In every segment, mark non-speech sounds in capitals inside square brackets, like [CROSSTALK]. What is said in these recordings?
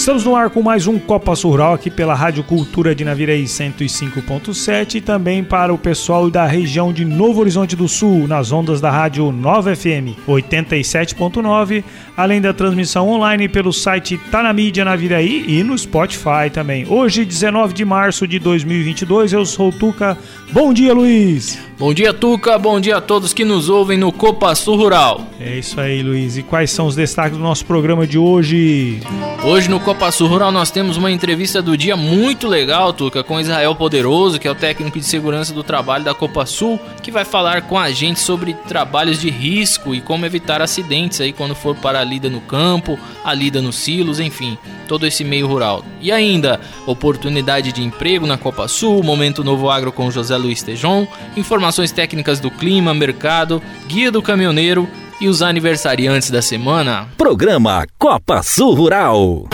Estamos no ar com mais um Copa Rural aqui pela Rádio Cultura de Naviraí 105.7 e também para o pessoal da região de Novo Horizonte do Sul, nas ondas da Rádio Nova FM 87.9, além da transmissão online pelo site Tá na Mídia Naviraí e no Spotify também. Hoje, 19 de março de 2022, eu sou o Tuca. Bom dia, Luiz! Bom dia, Tuca. Bom dia a todos que nos ouvem no Copa Rural. É isso aí, Luiz. E quais são os destaques do nosso programa de hoje? Hoje no Copa Sul Rural nós temos uma entrevista do dia muito legal, Tuca, com Israel Poderoso, que é o técnico de segurança do trabalho da Copa Sul, que vai falar com a gente sobre trabalhos de risco e como evitar acidentes aí quando for para a lida no campo, a lida nos silos, enfim, todo esse meio rural. E ainda, oportunidade de emprego na Copa Sul, Momento Novo Agro com José Luiz Tejon, informações técnicas do clima, mercado, guia do caminhoneiro e os aniversariantes da semana. Programa Copa Sul Rural.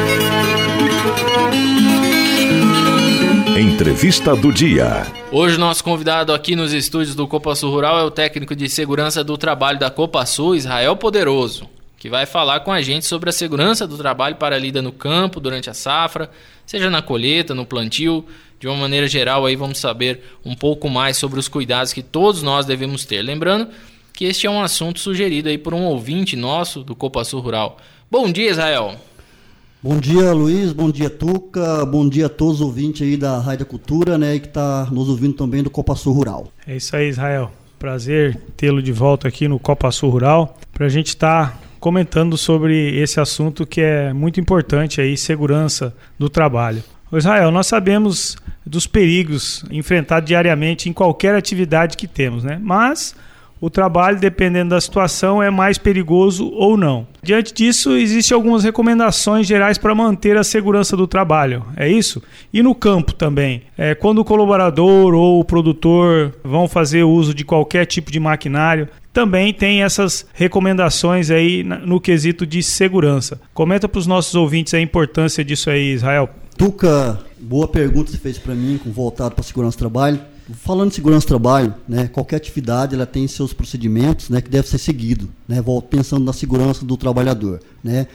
Entrevista do dia. Hoje nosso convidado aqui nos estúdios do Copa Sul Rural é o técnico de segurança do trabalho da Copa Sul, Israel Poderoso, que vai falar com a gente sobre a segurança do trabalho para a lida no campo durante a safra, seja na colheita, no plantio, de uma maneira geral aí vamos saber um pouco mais sobre os cuidados que todos nós devemos ter. Lembrando que este é um assunto sugerido aí por um ouvinte nosso do Copa Sul Rural. Bom dia, Israel. Bom dia, Luiz. Bom dia, Tuca. Bom dia a todos os ouvintes aí da Rádio Cultura, né, e que está nos ouvindo também do Copa Sul Rural. É isso aí, Israel. Prazer tê-lo de volta aqui no Copa Sul Rural para a gente estar tá comentando sobre esse assunto que é muito importante aí, segurança do trabalho. Israel, nós sabemos dos perigos enfrentados diariamente em qualquer atividade que temos, né? Mas o trabalho, dependendo da situação, é mais perigoso ou não. Diante disso, existem algumas recomendações gerais para manter a segurança do trabalho, é isso? E no campo também. É, quando o colaborador ou o produtor vão fazer uso de qualquer tipo de maquinário, também tem essas recomendações aí no quesito de segurança. Comenta para os nossos ouvintes a importância disso aí, Israel. Tuca, boa pergunta você fez para mim, voltado para segurança do trabalho. Falando de segurança do trabalho, né, qualquer atividade ela tem seus procedimentos né, que deve ser seguido, né, pensando na segurança do trabalhador. Né,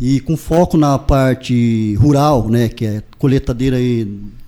e com foco na parte rural, né, que é coletadeira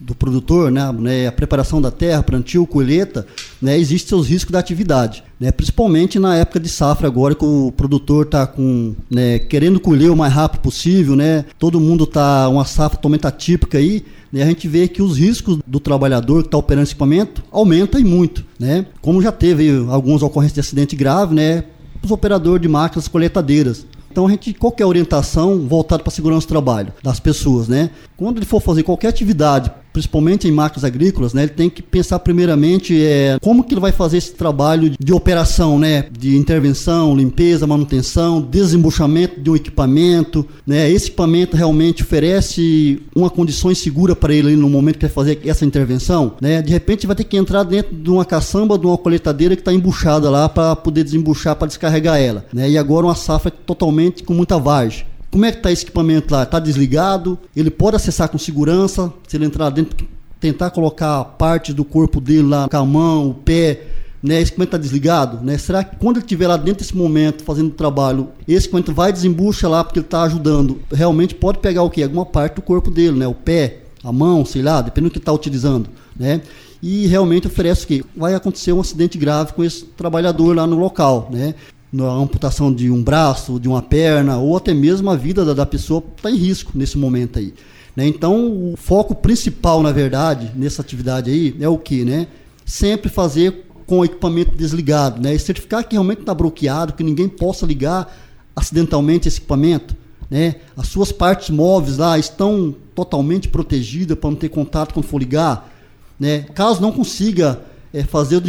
do produtor, né, né, a preparação da terra, plantio, colheita, né, existem seus riscos da atividade, né, principalmente na época de safra agora que o produtor está com, né, querendo colher o mais rápido possível, né, todo mundo está uma safra totalmente atípica aí, né, a gente vê que os riscos do trabalhador que está operando esse equipamento aumentam e muito, né, como já teve algumas ocorrências de acidente grave, né, os operadores de máquinas coletadeiras, então a gente qualquer orientação voltada para a segurança do trabalho das pessoas, né? Quando ele for fazer qualquer atividade principalmente em máquinas agrícolas, né, ele tem que pensar primeiramente é, como que ele vai fazer esse trabalho de operação, né, de intervenção, limpeza, manutenção, desembuchamento de um equipamento, né, esse equipamento realmente oferece uma condição segura para ele no momento que vai fazer essa intervenção, né, de repente vai ter que entrar dentro de uma caçamba, de uma coletadeira que está embuchada lá para poder desembuchar, para descarregar ela, né, e agora uma safra totalmente com muita vagem. Como é que está esse equipamento lá? Está desligado? Ele pode acessar com segurança? Se ele entrar dentro, tentar colocar parte do corpo dele lá, com a mão, o pé, né? Esse equipamento está desligado? Né? Será que quando ele estiver lá dentro desse momento fazendo o trabalho, esse equipamento vai desembucha lá porque ele está ajudando? Realmente pode pegar o quê? Alguma parte do corpo dele, né? O pé, a mão, sei lá, dependendo do que está utilizando, né? E realmente oferece o quê? Vai acontecer um acidente grave com esse trabalhador lá no local, né? Na amputação de um braço, de uma perna, ou até mesmo a vida da, da pessoa está em risco nesse momento aí. Né? Então, o foco principal, na verdade, nessa atividade aí é o que, né? Sempre fazer com o equipamento desligado, né? E certificar que realmente está bloqueado, que ninguém possa ligar acidentalmente esse equipamento, né? As suas partes móveis lá estão totalmente protegidas para não ter contato quando for ligar, né? Caso não consiga é, fazer o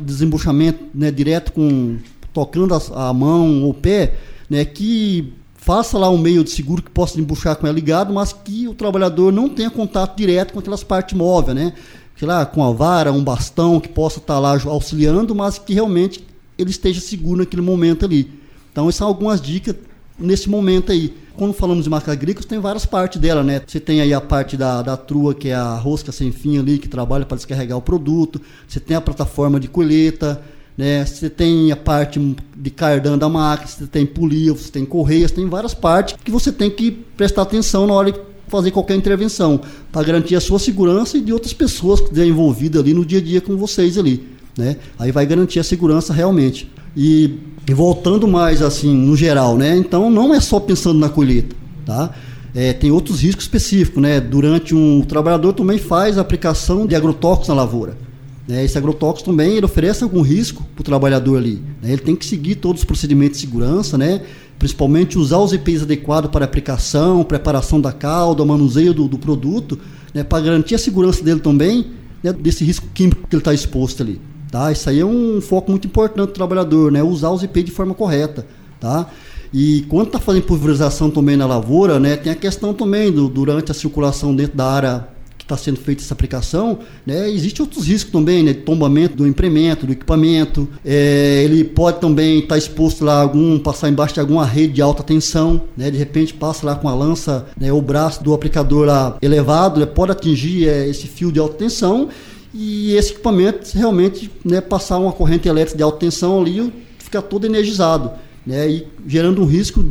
desembuchamento né, direto com tocando a, a mão ou o pé, né, que faça lá um meio de seguro que possa embuchar com ela ligado, mas que o trabalhador não tenha contato direto com aquelas partes móveis, né? Sei lá, com a vara, um bastão que possa estar lá auxiliando, mas que realmente ele esteja seguro naquele momento ali. Então, essas são algumas dicas nesse momento aí. Quando falamos de marca agrícola, tem várias partes dela, né? Você tem aí a parte da, da trua, que é a rosca sem fim ali, que trabalha para descarregar o produto. Você tem a plataforma de colheita, né? Você tem a parte de cardan da máquina, você tem polia, você tem correias, tem várias partes que você tem que prestar atenção na hora de fazer qualquer intervenção, para garantir a sua segurança e de outras pessoas que estão envolvidas ali no dia a dia com vocês ali, né? Aí vai garantir a segurança realmente. E, e voltando mais assim, no geral, né? Então não é só pensando na colheita, tá? É, tem outros riscos específicos, né? Durante um o trabalhador também faz a aplicação de agrotóxicos na lavoura. Né? Esse agrotóxico também ele oferece algum risco para o trabalhador ali. Né? Ele tem que seguir todos os procedimentos de segurança, né? principalmente usar os EPIs adequados para aplicação, preparação da calda, manuseio do, do produto, né? para garantir a segurança dele também né? desse risco químico que ele está exposto ali. Tá? Isso aí é um foco muito importante do trabalhador, né? usar os EPIs de forma correta. Tá? E quando está fazendo pulverização também na lavoura, né, tem a questão também do, durante a circulação dentro da área está sendo feita essa aplicação, né, existe outros riscos também, né, tombamento do implemento, do equipamento, é, ele pode também estar tá exposto lá algum, passar embaixo de alguma rede de alta tensão, né, de repente passa lá com a lança, né, o braço do aplicador lá elevado, né, pode atingir é, esse fio de alta tensão e esse equipamento realmente né, passar uma corrente elétrica de alta tensão ali fica todo energizado, né, e gerando um risco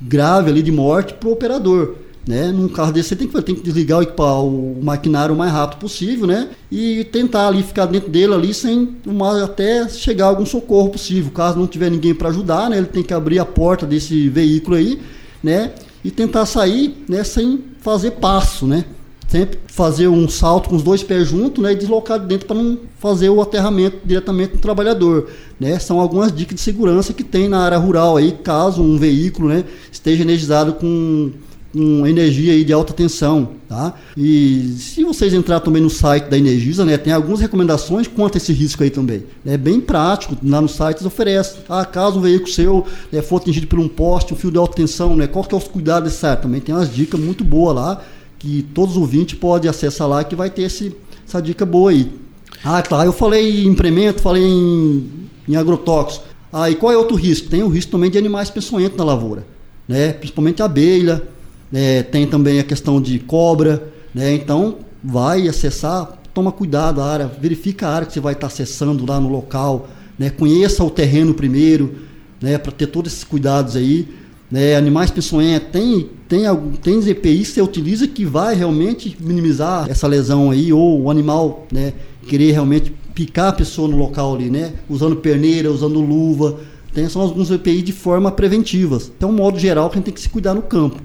grave ali de morte para o operador. Né? Num carro desse você tem que, tem que desligar o, o maquinário o mais rápido possível, né? E tentar ali ficar dentro dele ali sem até chegar algum socorro possível. Caso não tiver ninguém para ajudar, né? Ele tem que abrir a porta desse veículo aí, né? E tentar sair, né? Sem fazer passo, né? Sempre fazer um salto com os dois pés juntos, né? E deslocar dentro para não fazer o aterramento diretamente no trabalhador, né? São algumas dicas de segurança que tem na área rural aí, caso um veículo, né? Esteja energizado com com energia aí de alta tensão, tá? E se vocês entrar também no site da Energisa, né, tem algumas recomendações quanto a esse risco aí também. É bem prático, lá no site oferece. Ah, caso um veículo seu né, for atingido por um poste, um fio de alta tensão, né, qual que é os cuidados desse Também tem umas dicas muito boas lá, que todos os ouvintes podem acessar lá, que vai ter esse, essa dica boa aí. Ah, tá, eu falei em implemento, falei em, em agrotóxico. Ah, e qual é outro risco? Tem o risco também de animais peçonhentos na lavoura, né? principalmente abelha, é, tem também a questão de cobra, né? Então vai acessar, toma cuidado a área, verifica a área que você vai estar acessando lá no local, né? Conheça o terreno primeiro, né? Para ter todos esses cuidados aí. Né? Animais peçonhentos, tem, tem, tem EPI que você utiliza que vai realmente minimizar essa lesão aí, ou o animal né, querer realmente picar a pessoa no local ali, né? Usando perneira, usando luva. Tem são alguns EPI de forma preventiva. Então, modo geral que a gente tem que se cuidar no campo.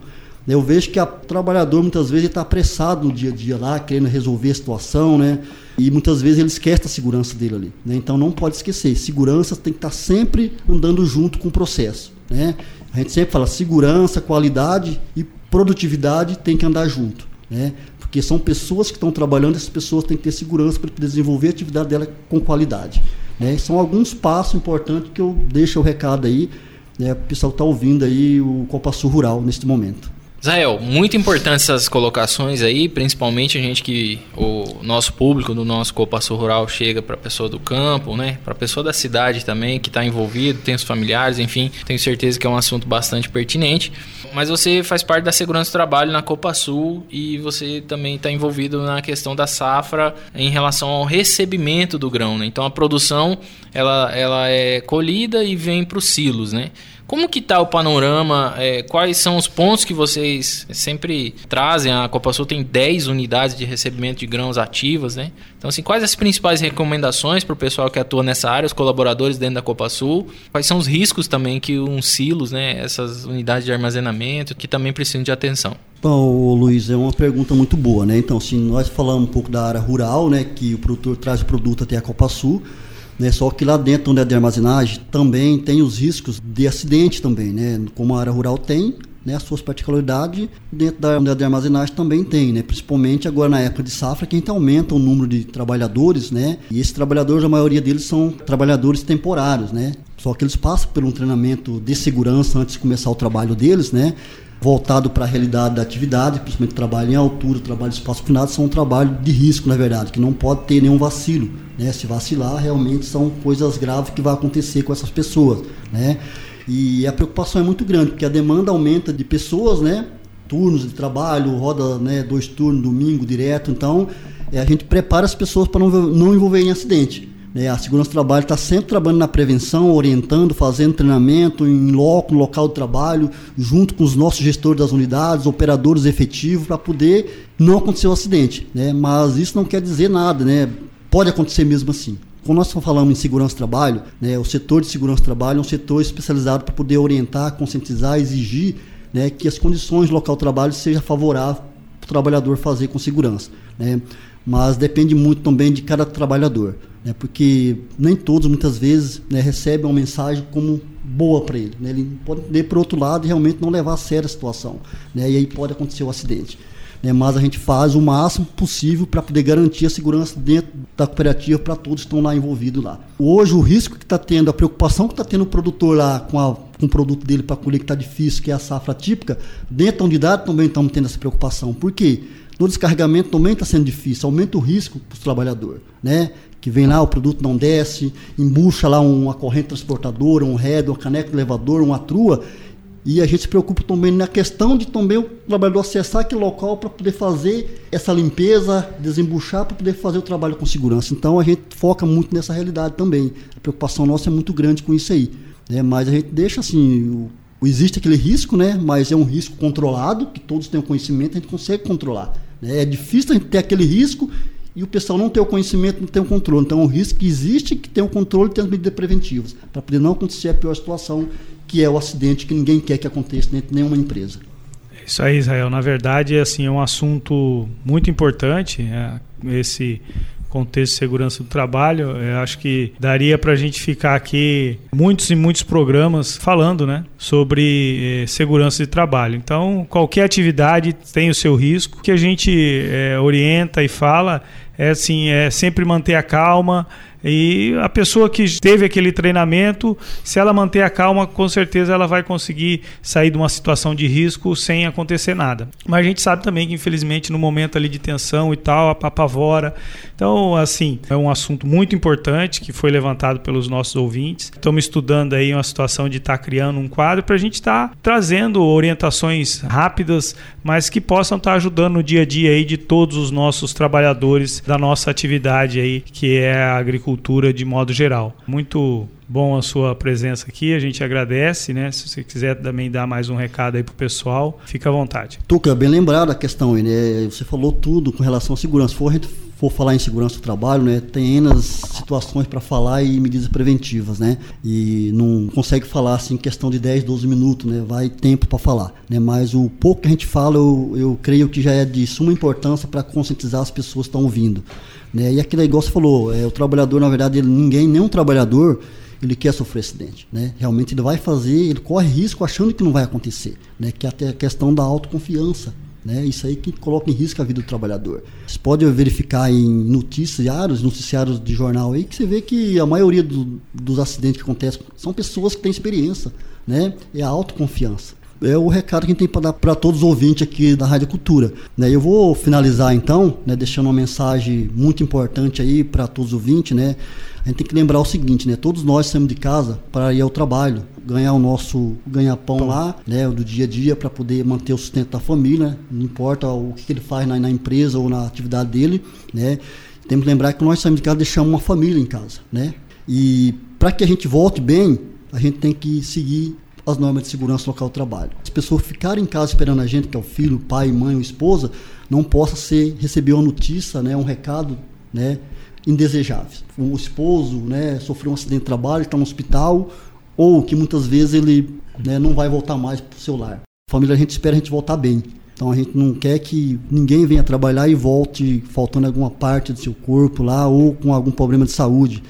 Eu vejo que o trabalhador muitas vezes está apressado no dia a dia lá, querendo resolver a situação, né? E muitas vezes ele esquece a segurança dele ali. Né? Então não pode esquecer, segurança tem que estar tá sempre andando junto com o processo. Né? A gente sempre fala segurança, qualidade e produtividade tem que andar junto. Né? Porque são pessoas que estão trabalhando, essas pessoas têm que ter segurança para desenvolver a atividade dela com qualidade. Né? São alguns passos importantes que eu deixo o recado aí, né? o pessoal está ouvindo aí o Copa Sul Rural neste momento. Israel, muito importante essas colocações aí, principalmente a gente que o nosso público do nosso Copasso Rural chega para a pessoa do campo, né? Para a pessoa da cidade também que está envolvido, tem os familiares, enfim, tenho certeza que é um assunto bastante pertinente. Mas você faz parte da segurança do trabalho na Copa Sul e você também está envolvido na questão da safra em relação ao recebimento do grão, né? Então a produção ela, ela é colhida e vem para os silos, né? Como que está o panorama? É, quais são os pontos que vocês sempre trazem? A Copa Sul tem 10 unidades de recebimento de grãos ativas, né? Então, assim, quais as principais recomendações para o pessoal que atua nessa área, os colaboradores dentro da Copa Sul? Quais são os riscos também que uns silos, né, essas unidades de armazenamento, que também precisam de atenção? Bom, Luiz, é uma pergunta muito boa, né? Então, se nós falamos um pouco da área rural, né, que o produtor traz o produto até a Copa Sul, né? Só que lá dentro onde é de armazenagem também tem os riscos de acidente também, né? Como a área rural tem, né, as suas particularidades dentro da unidade de armazenagem também tem, né, principalmente agora na época de safra que a gente aumenta o número de trabalhadores, né, e esses trabalhadores, a maioria deles são trabalhadores temporários, né, só que eles passam por um treinamento de segurança antes de começar o trabalho deles, né, voltado para a realidade da atividade, principalmente trabalho em altura, trabalho de espaço confinado, são um trabalho de risco, na verdade, que não pode ter nenhum vacilo. Né? Se vacilar, realmente são coisas graves que vão acontecer com essas pessoas. Né? E a preocupação é muito grande, porque a demanda aumenta de pessoas, né? turnos de trabalho, roda né, dois turnos, domingo direto, então é, a gente prepara as pessoas para não, não envolver em acidente. Né? A segurança do trabalho está sempre trabalhando na prevenção, orientando, fazendo treinamento em loco, no local de trabalho, junto com os nossos gestores das unidades, operadores efetivos, para poder não acontecer o um acidente. Né? Mas isso não quer dizer nada, né? pode acontecer mesmo assim. Quando nós falamos em segurança do trabalho, né, o setor de segurança do trabalho é um setor especializado para poder orientar, conscientizar, exigir né, que as condições do local de trabalho sejam favoráveis para o trabalhador fazer com segurança. Né? Mas depende muito também de cada trabalhador, né? porque nem todos, muitas vezes, né, recebem uma mensagem como boa para ele. Né? Ele pode ler para outro lado e realmente não levar a sério a situação. Né? E aí pode acontecer o um acidente né, mas a gente faz o máximo possível para poder garantir a segurança dentro da cooperativa para todos que estão lá envolvidos lá. Hoje o risco que está tendo, a preocupação que está tendo o produtor lá com, a, com o produto dele para colher que está difícil, que é a safra típica, dentro da unidade também estamos tendo essa preocupação. Por quê? No descarregamento também está sendo difícil, aumenta o risco para o trabalhador, né? Que vem lá, o produto não desce, embucha lá uma corrente transportadora, um head, uma caneca de elevador, uma trua, e a gente se preocupa também na questão de também o trabalhador acessar aquele local para poder fazer essa limpeza, desembuchar, para poder fazer o trabalho com segurança. Então a gente foca muito nessa realidade também. A preocupação nossa é muito grande com isso aí. Né? Mas a gente deixa assim, o, existe aquele risco, né? mas é um risco controlado, que todos têm o conhecimento, a gente consegue controlar. Né? É difícil ter aquele risco e o pessoal não ter o conhecimento, não ter o controle. Então, o risco que existe que tem o controle tem as medidas preventivas, para poder não acontecer a pior situação que é o acidente que ninguém quer que aconteça dentro de nenhuma empresa. Isso aí, Israel. Na verdade, assim, é um assunto muito importante, é, esse contexto de segurança do trabalho. Eu acho que daria para a gente ficar aqui muitos e muitos programas falando né, sobre eh, segurança de trabalho. Então, qualquer atividade tem o seu risco. O que a gente eh, orienta e fala é assim, é sempre manter a calma, e a pessoa que teve aquele treinamento, se ela manter a calma, com certeza ela vai conseguir sair de uma situação de risco sem acontecer nada. Mas a gente sabe também que, infelizmente, no momento ali de tensão e tal, apavora. Então, assim, é um assunto muito importante que foi levantado pelos nossos ouvintes. Estamos estudando aí uma situação de estar tá criando um quadro para a gente estar tá trazendo orientações rápidas, mas que possam estar tá ajudando no dia a dia aí de todos os nossos trabalhadores da nossa atividade aí, que é a agricultura cultura de modo geral. Muito bom a sua presença aqui, a gente agradece, né? Se você quiser também dar mais um recado aí pro pessoal, fica à vontade. Tuca, bem lembrado a questão né? Você falou tudo com relação à segurança. Se for, for falar em segurança do trabalho, né, tem situações para falar e medidas preventivas, né? E não consegue falar assim em questão de 10, 12 minutos, né? Vai tempo para falar, né? Mas o pouco que a gente fala, eu, eu creio que já é de suma importância para conscientizar as pessoas que estão ouvindo. Né? E é igual você falou, é, o trabalhador, na verdade, ninguém, nenhum trabalhador, ele quer sofrer acidente. Né? Realmente ele vai fazer, ele corre risco achando que não vai acontecer. Né? Que é até a questão da autoconfiança. Né? Isso aí que coloca em risco a vida do trabalhador. Você pode verificar em noticiários, noticiários de jornal aí, que você vê que a maioria do, dos acidentes que acontecem são pessoas que têm experiência. Né? É a autoconfiança é o recado que a gente tem para dar para todos os ouvintes aqui da Rádio Cultura. Né? Eu vou finalizar então, né, deixando uma mensagem muito importante aí para todos os ouvintes, né? A gente tem que lembrar o seguinte, né? Todos nós saímos de casa para ir ao trabalho, ganhar o nosso ganha-pão lá, né? Do dia a dia para poder manter o sustento da família, não importa o que ele faz na, na empresa ou na atividade dele, né? Temos que lembrar que nós saímos de casa deixamos uma família em casa, né? E para que a gente volte bem, a gente tem que seguir as normas de segurança local do trabalho. As pessoas ficarem em casa esperando a gente, que é o filho, pai, mãe ou esposa, não possa ser receber uma notícia, né, um recado, né, indesejável. O esposo, né, sofreu um acidente de trabalho, está no hospital, ou que muitas vezes ele né, não vai voltar mais para o seu lar. A família a gente espera a gente voltar bem. Então a gente não quer que ninguém venha trabalhar e volte faltando alguma parte do seu corpo lá ou com algum problema de saúde.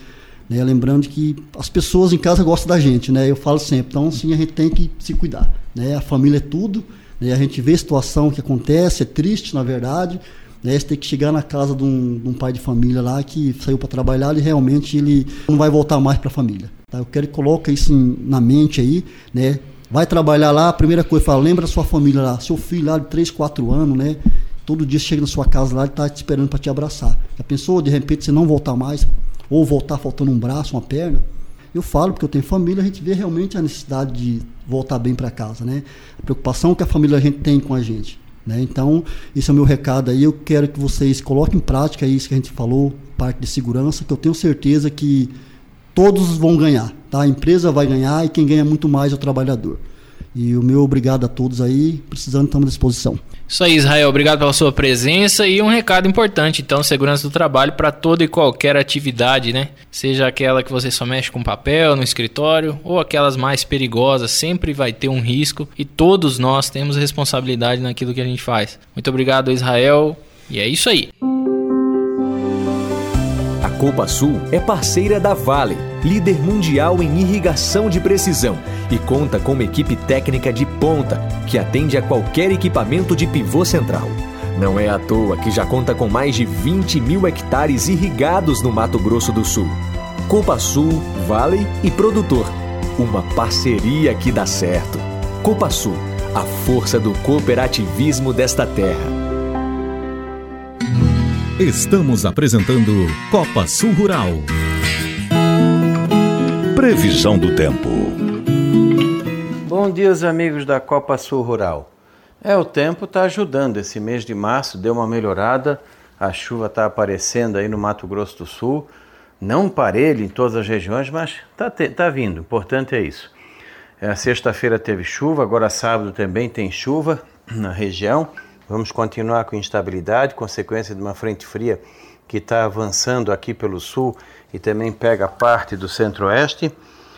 Né? Lembrando que as pessoas em casa gostam da gente, né? Eu falo sempre, então sim, a gente tem que se cuidar, né? A família é tudo, né? A gente vê a situação que acontece, é triste, na verdade, né? Você tem que chegar na casa de um, de um pai de família lá que saiu para trabalhar e realmente ele não vai voltar mais para a família. Tá? Eu quero que coloque isso em, na mente aí, né? Vai trabalhar lá, a primeira coisa, fala, lembra sua família lá, seu filho lá de 3, 4 anos, né? Todo dia chega na sua casa lá, ele está te esperando para te abraçar. Já pensou, de repente, você não voltar mais? Ou voltar faltando um braço, uma perna. Eu falo porque eu tenho família, a gente vê realmente a necessidade de voltar bem para casa, né? A preocupação que a família a gente tem com a gente, né? Então, esse é o meu recado aí. Eu quero que vocês coloquem em prática isso que a gente falou, parte de segurança, que eu tenho certeza que todos vão ganhar, tá? A empresa vai ganhar e quem ganha muito mais é o trabalhador. E o meu obrigado a todos aí, precisando estamos à disposição. Isso aí, Israel. Obrigado pela sua presença e um recado importante, então, segurança do trabalho para toda e qualquer atividade, né? Seja aquela que você só mexe com papel no escritório ou aquelas mais perigosas, sempre vai ter um risco e todos nós temos responsabilidade naquilo que a gente faz. Muito obrigado, Israel. E é isso aí. A Copa Sul é parceira da Vale, líder mundial em irrigação de precisão e conta com uma equipe técnica de ponta que atende a qualquer equipamento de pivô central. Não é à toa que já conta com mais de 20 mil hectares irrigados no Mato Grosso do Sul. Copa Sul, Vale e Produtor. Uma parceria que dá certo. Copa Sul, a força do cooperativismo desta terra. Estamos apresentando Copa Sul Rural. Previsão do tempo. Bom dia, amigos da Copa Sul Rural. É, o tempo está ajudando. Esse mês de março deu uma melhorada. A chuva está aparecendo aí no Mato Grosso do Sul. Não parelho em todas as regiões, mas está tá vindo. Importante é isso. É, Sexta-feira teve chuva, agora sábado também tem chuva [CLEARS THROAT] na região. Vamos continuar com instabilidade, consequência de uma frente fria que está avançando aqui pelo sul e também pega parte do centro-oeste.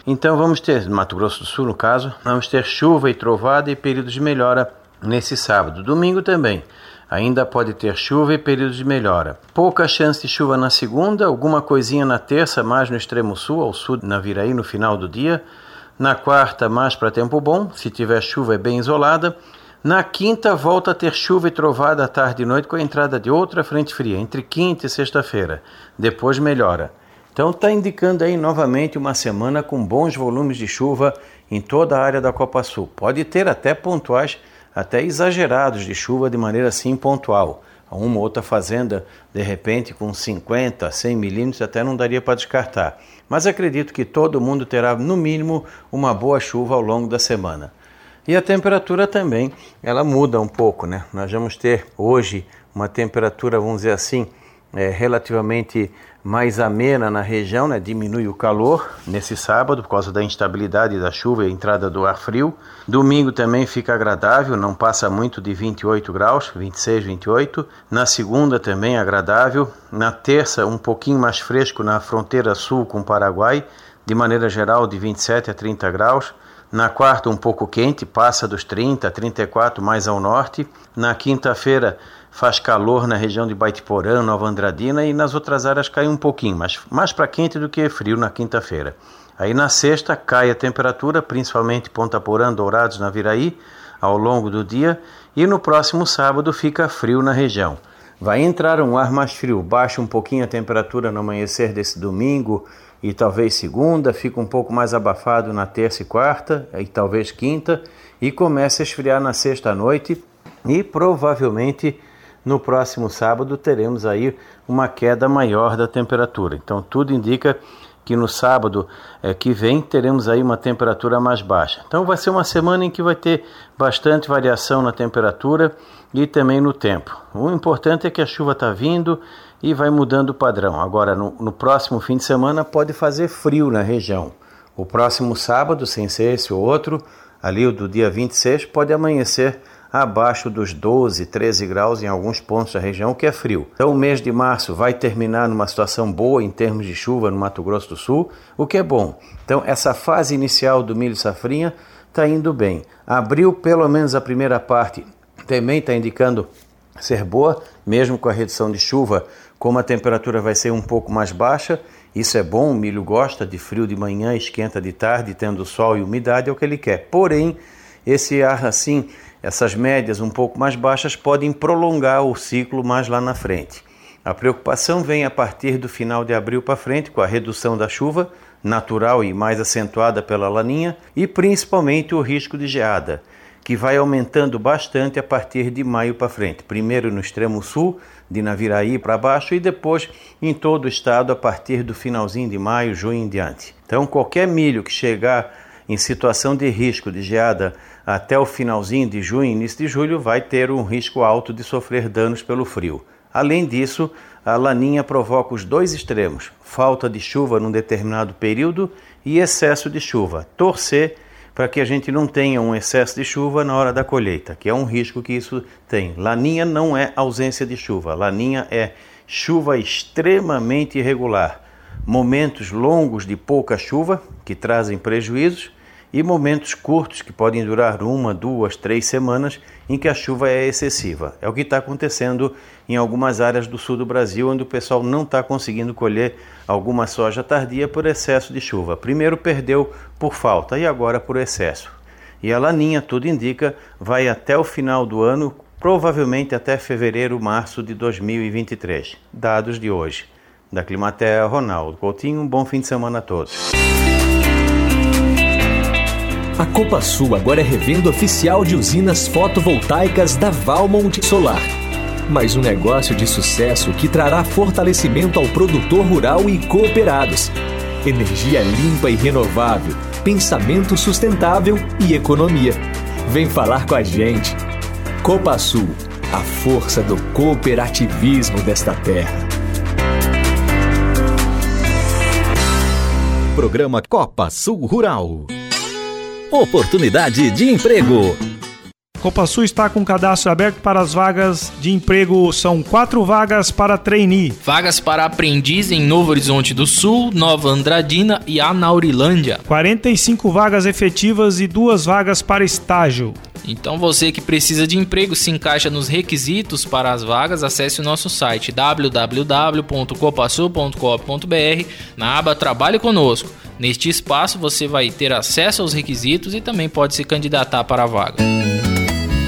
Então vamos ter, Mato Grosso do Sul no caso, vamos ter chuva e trovada e períodos de melhora nesse sábado. Domingo também. Ainda pode ter chuva e períodos de melhora. Pouca chance de chuva na segunda, alguma coisinha na terça, mais no extremo sul, ao sul na Viraí no final do dia. Na quarta, mais para tempo bom, se tiver chuva é bem isolada. Na quinta, volta a ter chuva e trovada à tarde e noite com a entrada de outra frente fria, entre quinta e sexta-feira. Depois melhora. Então está indicando aí novamente uma semana com bons volumes de chuva em toda a área da Copa Sul. Pode ter até pontuais, até exagerados de chuva de maneira assim pontual. Uma ou outra fazenda, de repente, com 50, 100 milímetros, até não daria para descartar. Mas acredito que todo mundo terá, no mínimo, uma boa chuva ao longo da semana. E a temperatura também, ela muda um pouco, né? Nós vamos ter hoje uma temperatura, vamos dizer assim, é, relativamente mais amena na região, né? diminui o calor nesse sábado por causa da instabilidade da chuva e entrada do ar frio. Domingo também fica agradável, não passa muito de 28 graus, 26, 28. Na segunda também agradável. Na terça, um pouquinho mais fresco na fronteira sul com o Paraguai, de maneira geral de 27 a 30 graus. Na quarta, um pouco quente, passa dos 30 a 34 mais ao norte. Na quinta-feira, faz calor na região de Baitiporã, Nova Andradina e nas outras áreas cai um pouquinho, mas mais para quente do que frio na quinta-feira. Aí na sexta cai a temperatura, principalmente Ponta Porã, Dourados, na Viraí, ao longo do dia, e no próximo sábado fica frio na região. Vai entrar um ar mais frio, baixa um pouquinho a temperatura no amanhecer desse domingo, e talvez segunda, fica um pouco mais abafado na terça e quarta, e talvez quinta, e começa a esfriar na sexta noite e provavelmente no próximo sábado teremos aí uma queda maior da temperatura. Então tudo indica que no sábado é, que vem teremos aí uma temperatura mais baixa. Então vai ser uma semana em que vai ter bastante variação na temperatura e também no tempo. O importante é que a chuva está vindo e vai mudando o padrão. Agora, no, no, próximo fim de semana, pode fazer frio na região. O próximo sábado, sem ser esse ou outro, ali o do dia 26, pode amanhecer abaixo dos 12, 13 graus em alguns pontos da região, que é frio. Então, o mês de março vai terminar numa situação boa em termos de chuva no Mato Grosso do Sul, o que é bom. Então, essa fase inicial do milho safrinha está indo bem. Abril, pelo menos a primeira parte, também está indicando ser boa, mesmo com a redução de chuva como a temperatura vai ser um pouco mais baixa Isso é bom, o milho gosta de frio de manhã, esquenta de tarde, tendo sol e umidade, é o que ele quer. Porém, esse ar assim, essas médias um pouco mais baixas podem prolongar o ciclo mais lá na frente. A preocupação vem a partir do final de abril para frente, com a redução da chuva, natural e mais acentuada pela laninha, e principalmente o risco de geada, que vai aumentando bastante a partir de maio para frente. Primeiro no extremo sul, de Naviraí para baixo, e depois em todo o estado a partir do finalzinho de maio, junho em diante. Então, qualquer milho que chegar em situação de risco de geada até o finalzinho de junho, início de julho, vai ter um risco alto de sofrer danos pelo frio. Além disso, a laninha provoca os dois extremos: falta de chuva num determinado período e excesso de chuva. Torcer para que a gente não tenha um excesso de chuva na hora da colheita, que é um risco que isso tem. Laninha não é ausência de chuva, laninha é chuva extremamente irregular, momentos longos de pouca chuva que trazem prejuízos e momentos curtos que podem durar uma, duas, três semanas em que a chuva é excessiva. É o que está acontecendo em algumas áreas do sul do Brasil, onde o pessoal não está conseguindo colher alguma soja tardia por excesso de chuva. Primeiro perdeu por falta e agora por excesso. E a laninha, tudo indica, vai até o final do ano, provavelmente até fevereiro, março de 2023. Dados de hoje. Da Climatea, Ronaldo Coutinho, um bom fim de semana a todos. A Copa Sul agora é revenda oficial de usinas fotovoltaicas da Valmont Solar. Mais um negócio de sucesso que trará fortalecimento ao produtor rural e cooperados. Energia limpa e renovável, pensamento sustentável e economia. Vem falar com a gente. Copa Sul, a força do cooperativismo desta terra. Programa Copa Sul Rural. Oportunidade de emprego. Copa Sul está com cadastro aberto para as vagas de emprego. São quatro vagas para trainee. Vagas para aprendiz em Novo Horizonte do Sul, Nova Andradina e Anaurilândia. 45 vagas efetivas e duas vagas para estágio. Então você que precisa de emprego se encaixa nos requisitos para as vagas, acesse o nosso site www.copasul.com.br na aba Trabalhe conosco. Neste espaço você vai ter acesso aos requisitos e também pode se candidatar para a vaga.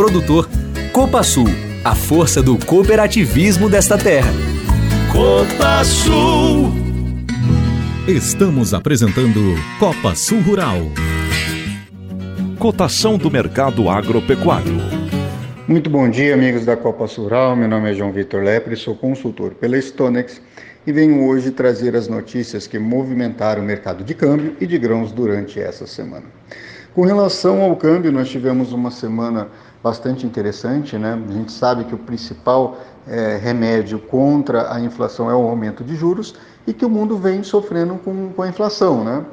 produtor. Copa Sul, a força do cooperativismo desta terra. Copa Sul. Estamos apresentando Copa Sul Rural. Cotação do mercado agropecuário. Muito bom dia, amigos da Copa Sul Rural. Meu nome é João Vitor Lepre, sou consultor pela Stonex e venho hoje trazer as notícias que movimentaram o mercado de câmbio e de grãos durante essa semana. Com relação ao câmbio, nós tivemos uma semana bastante interessante. Né? A gente sabe que o principal é, remédio contra a inflação é o aumento de juros e que o mundo vem sofrendo com, com a inflação. Né?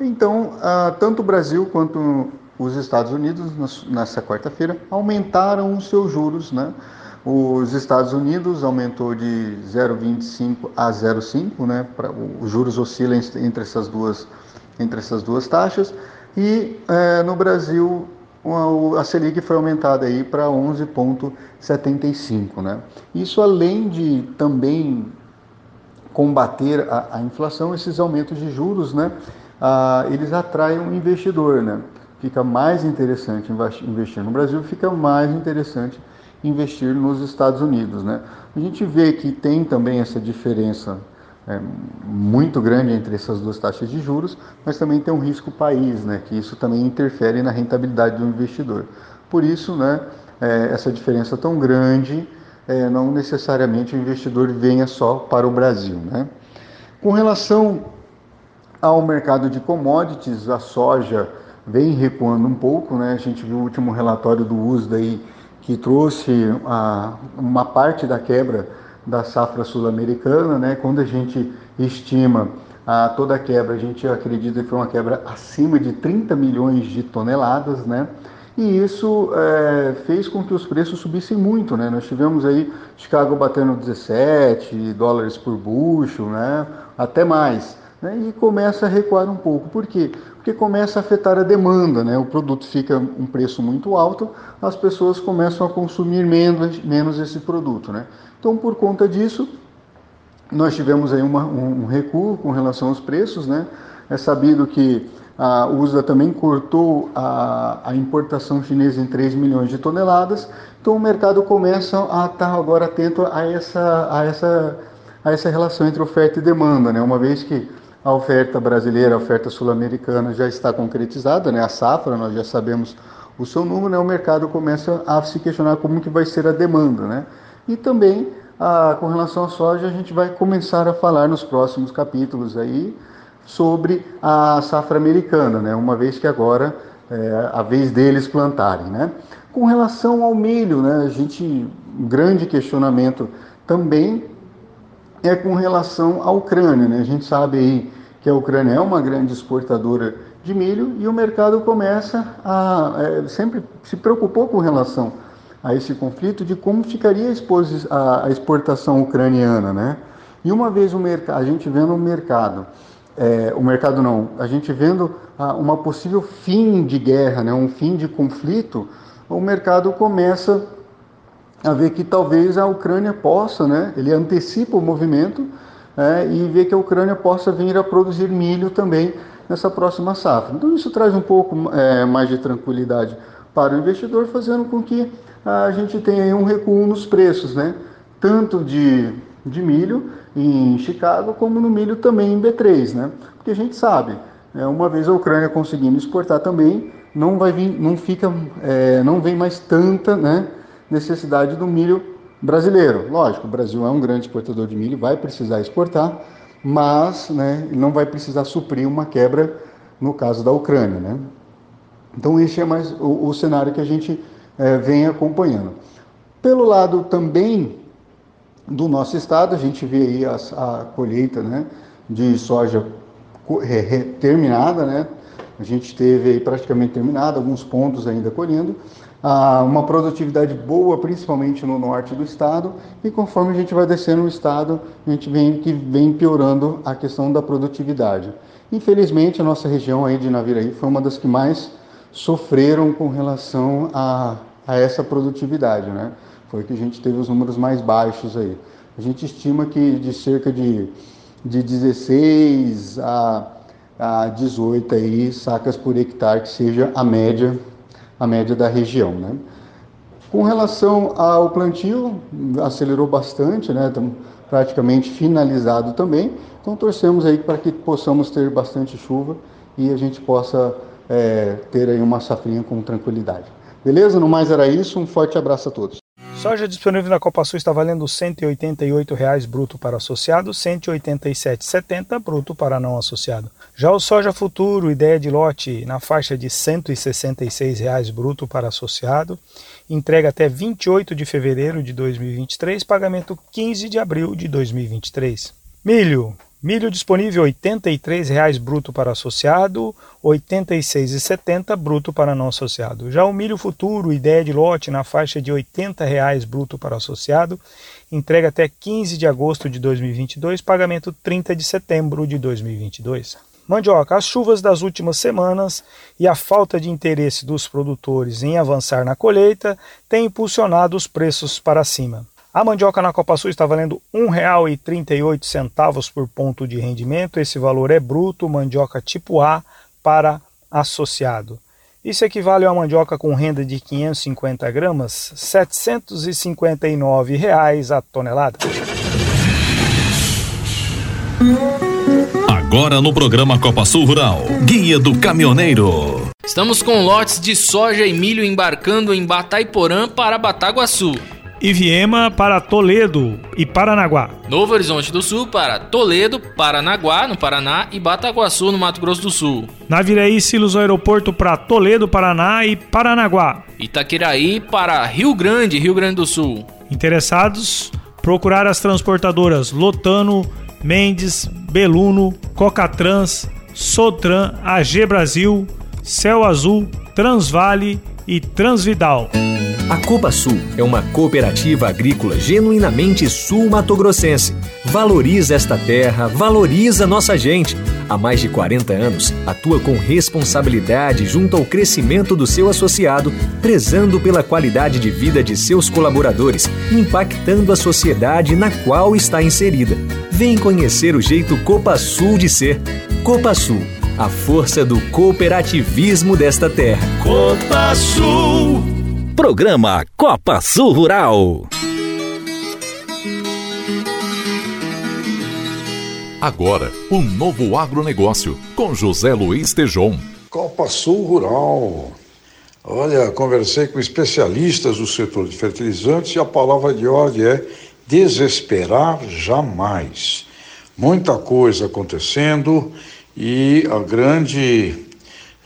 Então, ah, tanto o Brasil quanto os Estados Unidos, nessa quarta-feira, aumentaram os seus juros. Né? Os Estados Unidos aumentou de 0,25 a 0,5, né? Os juros oscilam entre essas duas, entre essas duas taxas. E é, no Brasil a Selic foi aumentada aí para 11,75, né? Isso além de também combater a, a inflação, esses aumentos de juros, né? Ah, eles atraem o um investidor, né? Fica mais interessante investir no Brasil, fica mais interessante investir nos Estados Unidos, né? A gente vê que tem também essa diferença é, muito grande entre essas duas taxas de juros, mas também tem um risco país, né, que isso também interfere na rentabilidade do investidor. Por isso, né, é, essa diferença tão grande, é, não necessariamente o investidor venha só para o Brasil. Né. Com relação ao mercado de commodities, a soja vem recuando um pouco, né, a gente viu o último relatório do USDA aí, que trouxe a, uma parte da quebra da safra sul-americana, né? Quando a gente estima a toda a quebra, a gente acredita que foi uma quebra acima de 30 milhões de toneladas, né? E isso é, fez com que os preços subissem muito, né? Nós tivemos aí Chicago batendo 17 dólares por bushel, né? Até mais. Né? E começa a recuar um pouco. Por quê? Porque começa a afetar a demanda, né? O produto fica um preço muito alto, as pessoas começam a consumir menos, menos esse produto, né? Então, por conta disso, nós tivemos aí uma, um, recuo com relação aos preços, né? É sabido que a USDA também cortou a, a, importação chinesa em 3 milhões de toneladas, então o mercado começa a estar agora atento a essa, a essa, a essa relação entre oferta e demanda, né? uma vez que a oferta brasileira, a oferta sul-americana já está concretizada, né? a safra, nós já sabemos o seu número, né? o mercado começa a se questionar como que vai ser a demanda. Né? E também, a, com relação à soja, a gente vai começar a falar nos próximos capítulos aí, sobre a safra americana, né? uma vez que agora é a vez deles plantarem. Né? Com relação ao milho, né? a gente, um grande questionamento também é com relação à Ucrânia. Né? A gente sabe aí que a Ucrânia é uma grande exportadora de milho e o mercado começa a é, sempre se preocupou com relação a esse conflito de como ficaria a, exportação ucraniana, né? E uma vez o mercado, a gente vendo o mercado é, o mercado não, a gente vendo ah, uma possível fim de guerra, né, um fim de conflito, o mercado começa a ver que talvez a Ucrânia possa, né, ele antecipa o movimento é, e vê que a Ucrânia possa vir a produzir milho também nessa próxima safra. Então isso traz um pouco é, mais de tranquilidade para o investidor, fazendo com que a gente tenha um recuo nos preços, né, tanto de, de milho em Chicago, como no milho também em B3, né? Porque a gente sabe, é, uma vez a Ucrânia conseguindo exportar também, não vai vir, não fica, é, não vem mais tanta, né, necessidade do milho brasileiro. Lógico, o Brasil é um grande exportador de milho, vai precisar exportar, mas, né, não vai precisar suprir uma quebra no caso da Ucrânia, né? Então esse é mais o, o cenário que a gente é, vem acompanhando. Pelo lado também do nosso estado. A gente vê aí a, a colheita né, de soja terminada, né? A gente teve aí praticamente terminada, alguns pontos ainda colhendo. Ah, uma produtividade boa, principalmente no norte do estado, e conforme a gente vai descendo o estado, a gente vem que vem piorando a questão da produtividade. Infelizmente, a nossa região aí de Naviraí foi uma das que mais sofreram com relação a, a essa produtividade, né? Foi que a gente teve os números mais baixos aí. A gente estima que de cerca de, de 16 a, a 18 aí, sacas por hectare, que seja a média, a média da região. Né? Com relação ao plantio, acelerou bastante, né? Estamos praticamente finalizado também. Então torcemos aí para que possamos ter bastante chuva e a gente possa é, ter aí uma safrinha com tranquilidade. Beleza? No mais era isso. Um forte abraço a todos. Soja disponível na Copa Sul está valendo R$ 188,00 bruto para associado, R$ 187,70 bruto para não associado. Já o soja futuro, ideia de lote, na faixa de R$ 166,00 bruto para associado, entrega até 28 de fevereiro de 2023, pagamento 15 de abril de 2023. Milho, Milho disponível R$ 83,00 bruto para associado, R$ 86,70 bruto para não associado. Já o milho futuro, ideia de lote, na faixa de R$ 80,00 bruto para associado, entrega até 15 de agosto de 2022, pagamento 30 de setembro de 2022. Mandioca, as chuvas das últimas semanas e a falta de interesse dos produtores em avançar na colheita têm impulsionado os preços para cima. A mandioca na Copa Sul está valendo R$ 1,38 por ponto de rendimento. Esse valor é bruto, mandioca tipo A para associado. Isso equivale a uma mandioca com renda de 550 gramas, 759 reais a tonelada. Agora no programa Copa Sul Rural, Guia do Caminhoneiro. Estamos com lotes de soja e milho embarcando em Bataiporã para Bataguaçu. Iviema para Toledo e Paranaguá. Novo Horizonte do Sul para Toledo, Paranaguá, no Paraná, e Bataguaçu, no Mato Grosso do Sul. Naviraí Silos Aeroporto para Toledo, Paraná e Paranaguá. Itaquiraí para Rio Grande, Rio Grande do Sul. Interessados? Procurar as transportadoras Lotano, Mendes, Beluno, Cocatrans, Sotran, AG Brasil, Céu Azul, Transvale e Transvidal. A Copa Sul é uma cooperativa agrícola genuinamente sul-matogrossense. Valoriza esta terra, valoriza nossa gente. Há mais de 40 anos, atua com responsabilidade junto ao crescimento do seu associado, prezando pela qualidade de vida de seus colaboradores, impactando a sociedade na qual está inserida. Vem conhecer o jeito Copa Sul de ser. Copa Sul, a força do cooperativismo desta terra. Copa Sul. Programa Copa Sul Rural. Agora, o um novo agronegócio, com José Luiz Tejon. Copa Sul Rural. Olha, conversei com especialistas do setor de fertilizantes e a palavra de ordem é desesperar jamais. Muita coisa acontecendo e a grande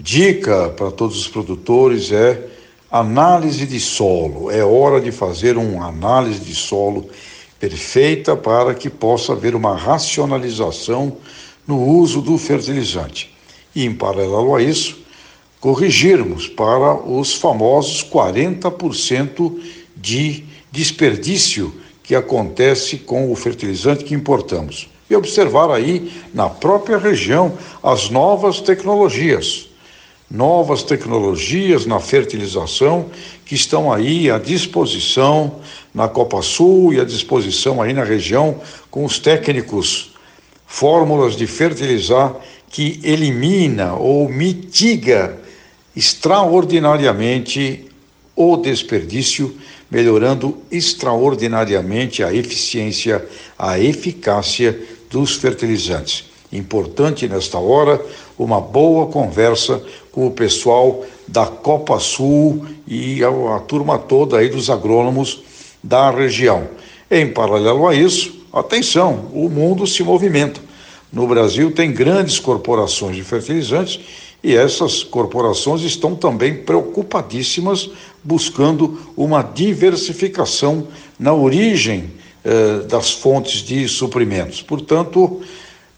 dica para todos os produtores é Análise de solo. É hora de fazer uma análise de solo perfeita para que possa haver uma racionalização no uso do fertilizante. E, em paralelo a isso, corrigirmos para os famosos 40% de desperdício que acontece com o fertilizante que importamos. E observar aí, na própria região, as novas tecnologias novas tecnologias na fertilização que estão aí à disposição na Copa Sul e à disposição aí na região com os técnicos fórmulas de fertilizar que elimina ou mitiga extraordinariamente o desperdício, melhorando extraordinariamente a eficiência, a eficácia dos fertilizantes. Importante nesta hora uma boa conversa com o pessoal da Copa Sul e a, a turma toda aí dos agrônomos da região. Em paralelo a isso, atenção, o mundo se movimenta. No Brasil tem grandes corporações de fertilizantes e essas corporações estão também preocupadíssimas buscando uma diversificação na origem eh, das fontes de suprimentos. Portanto,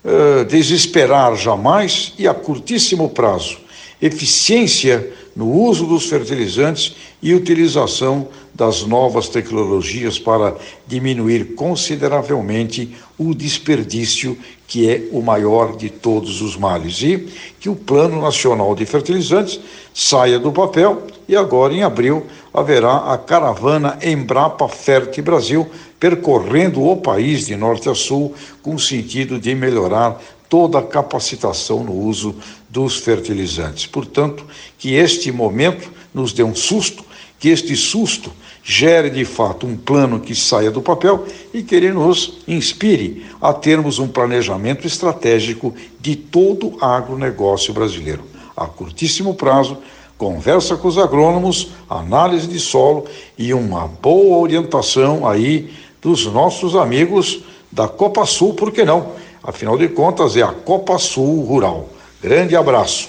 eh, desesperar jamais e a curtíssimo prazo eficiência no uso dos fertilizantes e utilização das novas tecnologias para diminuir consideravelmente o desperdício, que é o maior de todos os males. E que o Plano Nacional de Fertilizantes saia do papel e agora, em abril, haverá a caravana Embrapa Ferte Brasil percorrendo o país de norte a sul com o sentido de melhorar toda a capacitação no uso dos fertilizantes. Portanto, que este momento nos dê um susto, que este susto gere de fato um plano que saia do papel e que ele nos inspire a termos um planejamento estratégico de todo o agronegócio brasileiro. A curtíssimo prazo, conversa com os agrônomos, análise de solo e uma boa orientação aí dos nossos amigos da Copa Sul, por que não? Afinal de contas, é a Copa Sul Rural. Grande abraço.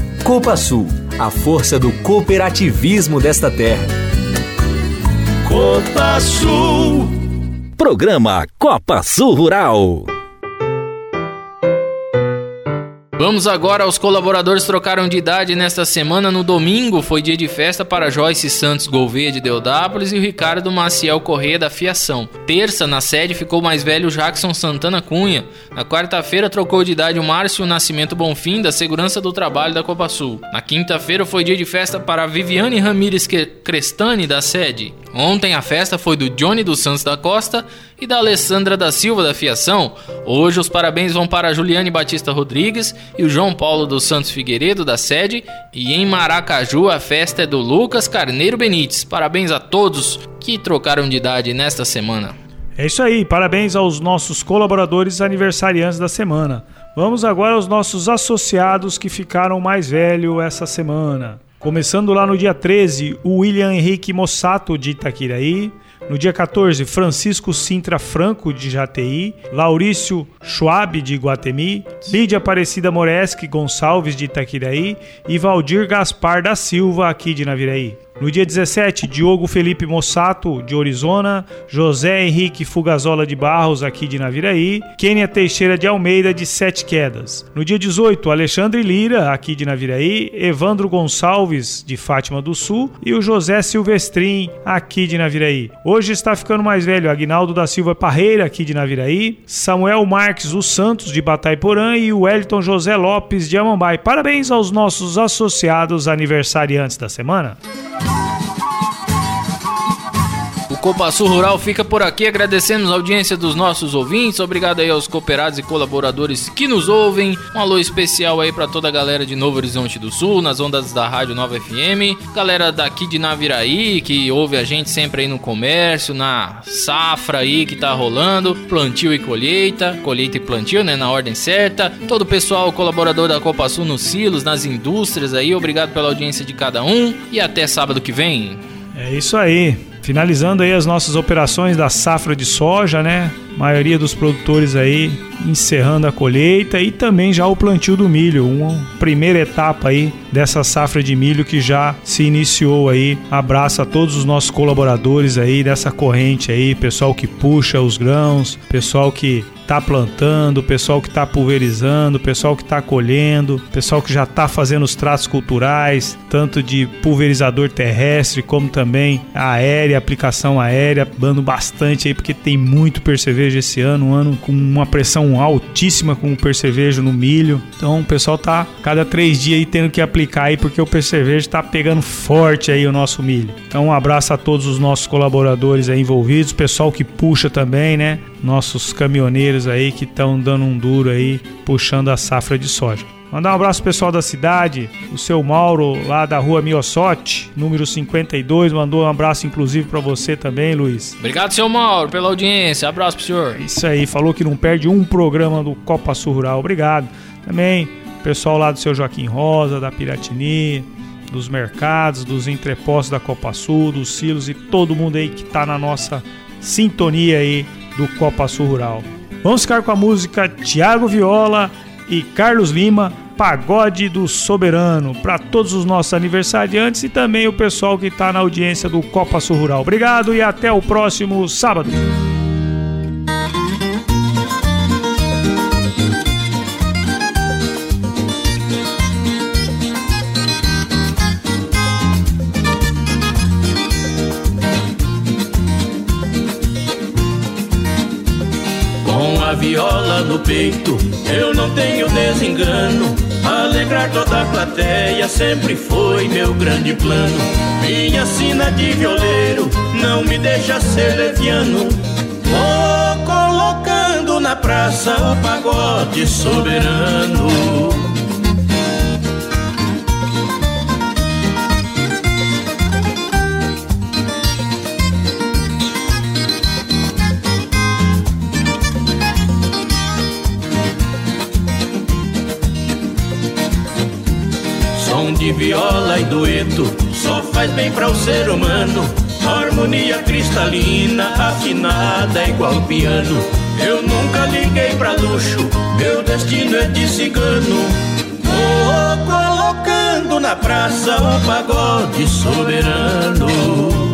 Copa Sul, a força do cooperativismo desta terra. Copa Sul. Programa Copa Sul Rural. Vamos agora aos colaboradores trocaram de idade nesta semana. No domingo foi dia de festa para Joyce Santos Gouveia de Deodápolis e o Ricardo Maciel Corrêa da Fiação. Terça, na sede, ficou mais velho Jackson Santana Cunha. Na quarta-feira trocou de idade o Márcio Nascimento Bonfim da Segurança do Trabalho da Copa Sul. Na quinta-feira foi dia de festa para Viviane Ramires Crestani da sede. Ontem a festa foi do Johnny dos Santos da Costa e da Alessandra da Silva da Fiação. Hoje os parabéns vão para Juliane Batista Rodrigues e o João Paulo dos Santos Figueiredo da sede. E em Maracaju a festa é do Lucas Carneiro Benites. Parabéns a todos que trocaram de idade nesta semana. É isso aí, parabéns aos nossos colaboradores aniversariantes da semana. Vamos agora aos nossos associados que ficaram mais velhos essa semana. Começando lá no dia 13, o William Henrique Mossato de Itaquiraí. No dia 14, Francisco Sintra Franco de Jati, Laurício Schwab de Guatemi, Lídia Aparecida Moreski Gonçalves de Itaquiraí e Valdir Gaspar da Silva aqui de Naviraí. No dia 17, Diogo Felipe Mossato, de Orizona, José Henrique Fugazola de Barros, aqui de Naviraí, Kênia Teixeira de Almeida, de Sete Quedas. No dia 18, Alexandre Lira, aqui de Naviraí, Evandro Gonçalves, de Fátima do Sul, e o José Silvestrin, aqui de Naviraí. Hoje está ficando mais velho Agnaldo da Silva Parreira, aqui de Naviraí, Samuel Marques dos Santos, de Bataiporã, e o Wellington José Lopes, de Amambai. Parabéns aos nossos associados aniversariantes da semana. Oh, Copa Sul Rural fica por aqui. Agradecemos a audiência dos nossos ouvintes. Obrigado aí aos cooperados e colaboradores que nos ouvem. Um alô especial aí para toda a galera de Novo Horizonte do Sul, nas ondas da Rádio Nova FM. Galera daqui de Naviraí, que ouve a gente sempre aí no comércio, na safra aí que tá rolando. Plantio e colheita. Colheita e plantio, né? Na ordem certa. Todo o pessoal colaborador da Copa Sul nos silos, nas indústrias aí. Obrigado pela audiência de cada um. E até sábado que vem. É isso aí. Finalizando aí as nossas operações da safra de soja, né? Maioria dos produtores aí encerrando a colheita e também já o plantio do milho, uma primeira etapa aí dessa safra de milho que já se iniciou aí. Abraço a todos os nossos colaboradores aí dessa corrente aí, pessoal que puxa os grãos, pessoal que tá plantando, pessoal que tá pulverizando, pessoal que tá colhendo, pessoal que já tá fazendo os tratos culturais, tanto de pulverizador terrestre como também aérea, aplicação aérea, dando bastante aí porque tem muito percevejo esse ano, um ano com uma pressão altíssima com o percevejo no milho. Então o pessoal tá cada três dias aí tendo que aplicar aí porque o percevejo tá pegando forte aí o nosso milho. Então um abraço a todos os nossos colaboradores aí envolvidos, pessoal que puxa também, né? Nossos caminhoneiros aí que estão dando um duro aí, puxando a safra de soja. Mandar um abraço pro pessoal da cidade, o seu Mauro lá da rua Miosote, número 52, mandou um abraço inclusive para você também, Luiz. Obrigado, seu Mauro, pela audiência. Abraço pro senhor. Isso aí, falou que não perde um programa do Copa Sul Rural. Obrigado. Também pessoal lá do seu Joaquim Rosa, da Piratini, dos mercados, dos entrepostos da Copa Sul, dos silos e todo mundo aí que tá na nossa sintonia aí do Copa Sul Rural. Vamos ficar com a música Tiago Viola e Carlos Lima, Pagode do Soberano, para todos os nossos aniversariantes e também o pessoal que está na audiência do Copa Sul Rural. Obrigado e até o próximo sábado. A viola no peito, eu não tenho desengano. Alegrar toda a plateia sempre foi meu grande plano. Minha sina de violeiro não me deixa ser leviano. Vou colocando na praça o pagode soberano. Viola e dueto só faz bem para o ser humano. Harmonia cristalina, afinada igual piano. Eu nunca liguei pra luxo, meu destino é de cigano. Vou colocando na praça o pagode soberano.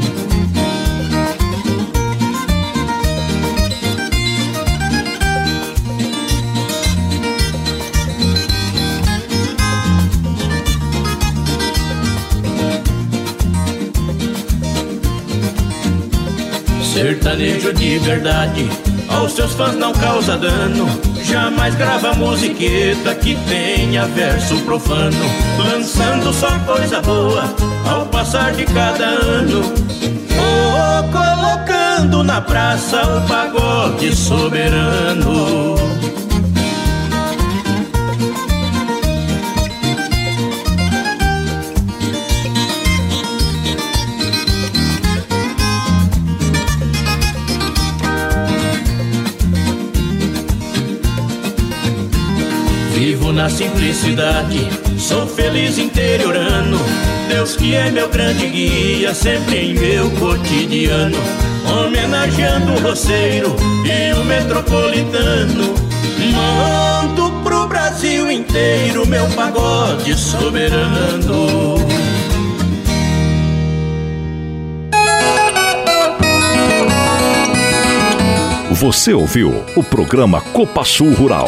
Sertanejo de verdade, aos seus fãs não causa dano. Jamais grava musiqueta que tenha verso profano. Lançando só coisa boa ao passar de cada ano. Vou colocando na praça o pagode soberano. Simplicidade, sou feliz interiorano. Deus que é meu grande guia, sempre em meu cotidiano. Homenageando o roceiro e o metropolitano. Mando pro Brasil inteiro meu pagode soberano. Você ouviu o programa Copa Sul Rural.